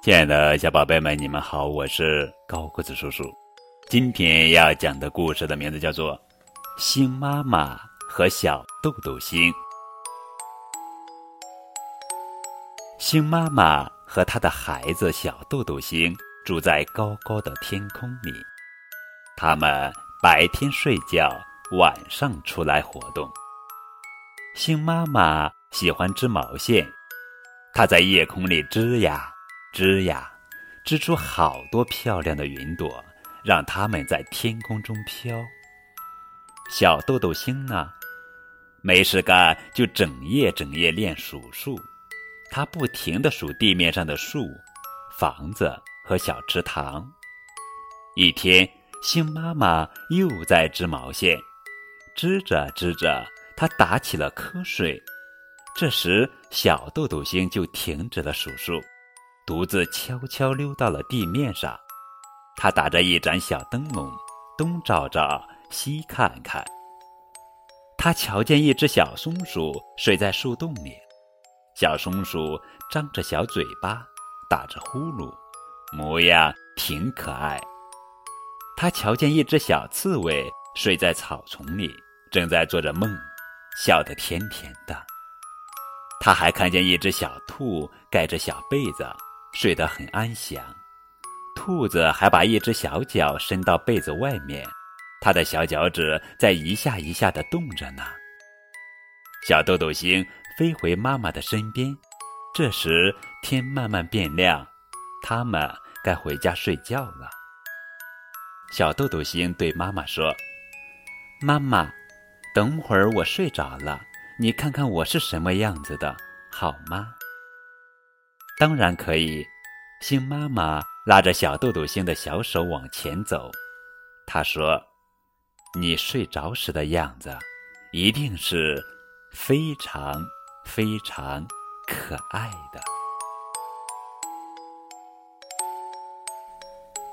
亲爱的小宝贝们，你们好，我是高个子叔叔。今天要讲的故事的名字叫做《星妈妈和小豆豆星》。星妈妈和她的孩子小豆豆星住在高高的天空里，他们白天睡觉，晚上出来活动。星妈妈喜欢织毛线，她在夜空里织呀。织呀，织出好多漂亮的云朵，让它们在天空中飘。小豆豆星呢，没事干就整夜整夜练数数，它不停地数地面上的树、房子和小池塘。一天，星妈妈又在织毛线，织着织着，它打起了瞌睡。这时，小豆豆星就停止了数数。独自悄悄溜到了地面上，他打着一盏小灯笼，东照照，西看看。他瞧见一只小松鼠睡在树洞里，小松鼠张着小嘴巴，打着呼噜，模样挺可爱。他瞧见一只小刺猬睡在草丛里，正在做着梦，笑得甜甜的。他还看见一只小兔盖着小被子。睡得很安详，兔子还把一只小脚伸到被子外面，它的小脚趾在一下一下的动着呢。小豆豆星飞回妈妈的身边，这时天慢慢变亮，他们该回家睡觉了。小豆豆星对妈妈说：“妈妈，等会儿我睡着了，你看看我是什么样子的，好吗？”当然可以，星妈妈拉着小豆豆星的小手往前走。她说：“你睡着时的样子，一定是非常非常可爱的。”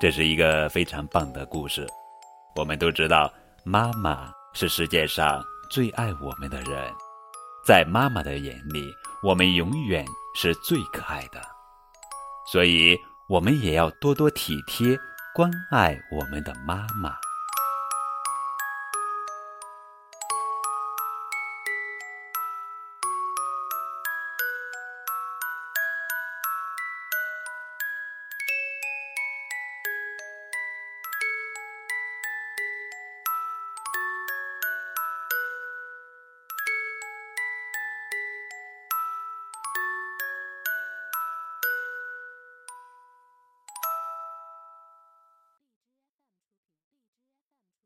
这是一个非常棒的故事。我们都知道，妈妈是世界上最爱我们的人，在妈妈的眼里，我们永远。是最可爱的，所以我们也要多多体贴、关爱我们的妈妈。